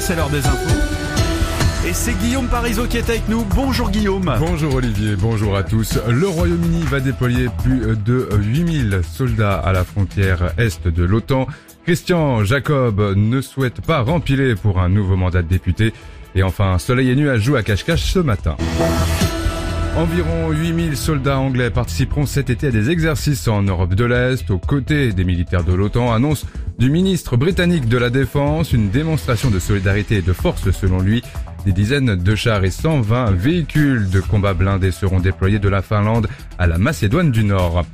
c'est l'heure des infos. Et c'est Guillaume Parisot qui est avec nous. Bonjour Guillaume. Bonjour Olivier, bonjour à tous. Le Royaume-Uni va déployer plus de 8000 soldats à la frontière est de l'OTAN. Christian Jacob ne souhaite pas rempiler pour un nouveau mandat de député. Et enfin, Soleil et Nuages joue à cache-cache ce matin. Environ 8000 soldats anglais participeront cet été à des exercices en Europe de l'Est aux côtés des militaires de l'OTAN, annonce du ministre britannique de la Défense, une démonstration de solidarité et de force selon lui. Des dizaines de chars et 120 véhicules de combat blindés seront déployés de la Finlande à la Macédoine du Nord.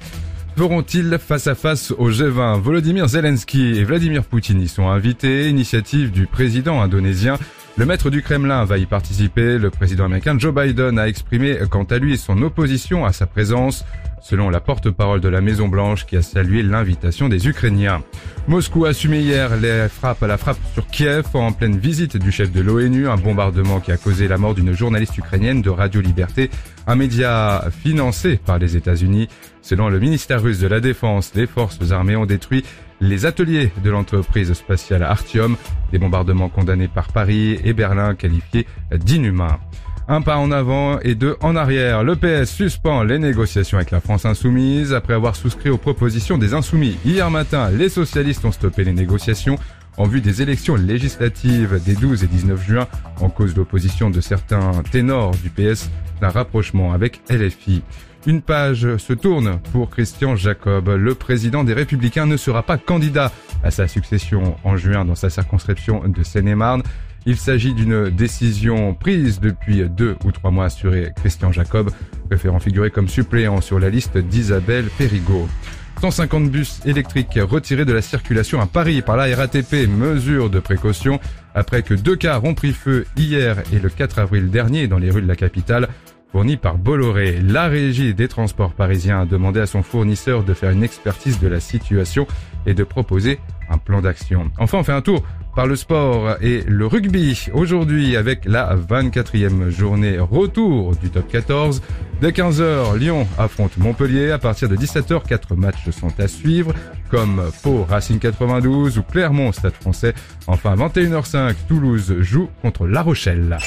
Feront-ils face à face au G20 Volodymyr Zelensky et Vladimir Poutine y sont invités, initiative du président indonésien. Le maître du Kremlin va y participer. Le président américain Joe Biden a exprimé quant à lui son opposition à sa présence, selon la porte-parole de la Maison Blanche qui a salué l'invitation des Ukrainiens. Moscou a assumé hier les frappes, la frappe sur Kiev en pleine visite du chef de l'ONU, un bombardement qui a causé la mort d'une journaliste ukrainienne de Radio Liberté, un média financé par les États-Unis. Selon le ministère russe de la Défense, les forces armées ont détruit les ateliers de l'entreprise spatiale Artium, des bombardements condamnés par Paris et Berlin qualifiés d'inhumains. Un pas en avant et deux en arrière. Le PS suspend les négociations avec la France insoumise. Après avoir souscrit aux propositions des insoumis hier matin, les socialistes ont stoppé les négociations en vue des élections législatives des 12 et 19 juin en cause l'opposition de certains ténors du PS d'un rapprochement avec LFI. Une page se tourne pour Christian Jacob. Le président des Républicains ne sera pas candidat à sa succession en juin dans sa circonscription de Seine-et-Marne. Il s'agit d'une décision prise depuis deux ou trois mois, assuré Christian Jacob, préférant figurer comme suppléant sur la liste d'Isabelle Perrigot. 150 bus électriques retirés de la circulation à Paris par la RATP, mesure de précaution, après que deux cars ont pris feu hier et le 4 avril dernier dans les rues de la capitale fourni par Bolloré. La régie des transports parisiens a demandé à son fournisseur de faire une expertise de la situation et de proposer un plan d'action. Enfin, on fait un tour par le sport et le rugby. Aujourd'hui, avec la 24e journée retour du top 14. Dès 15h, Lyon affronte Montpellier. À partir de 17h, quatre matchs sont à suivre, comme Pau Racing 92 ou Clermont Stade français. Enfin, 21h05, Toulouse joue contre La Rochelle.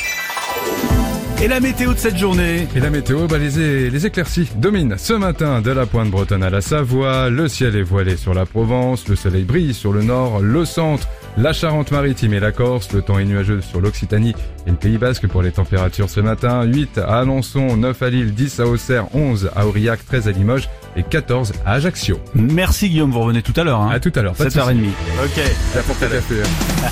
Et la météo de cette journée Et la météo, bah les, les éclaircies dominent ce matin de la pointe bretonne à la Savoie. Le ciel est voilé sur la Provence, le soleil brille sur le nord, le centre, la Charente-Maritime et la Corse. Le temps est nuageux sur l'Occitanie et le Pays Basque pour les températures ce matin. 8 à Alençon, 9 à Lille, 10 à Auxerre, 11 à Aurillac, 13 à Limoges et 14 à Ajaccio. Merci Guillaume, vous revenez tout à l'heure. Hein. À tout à l'heure. 7h30. Ok. La.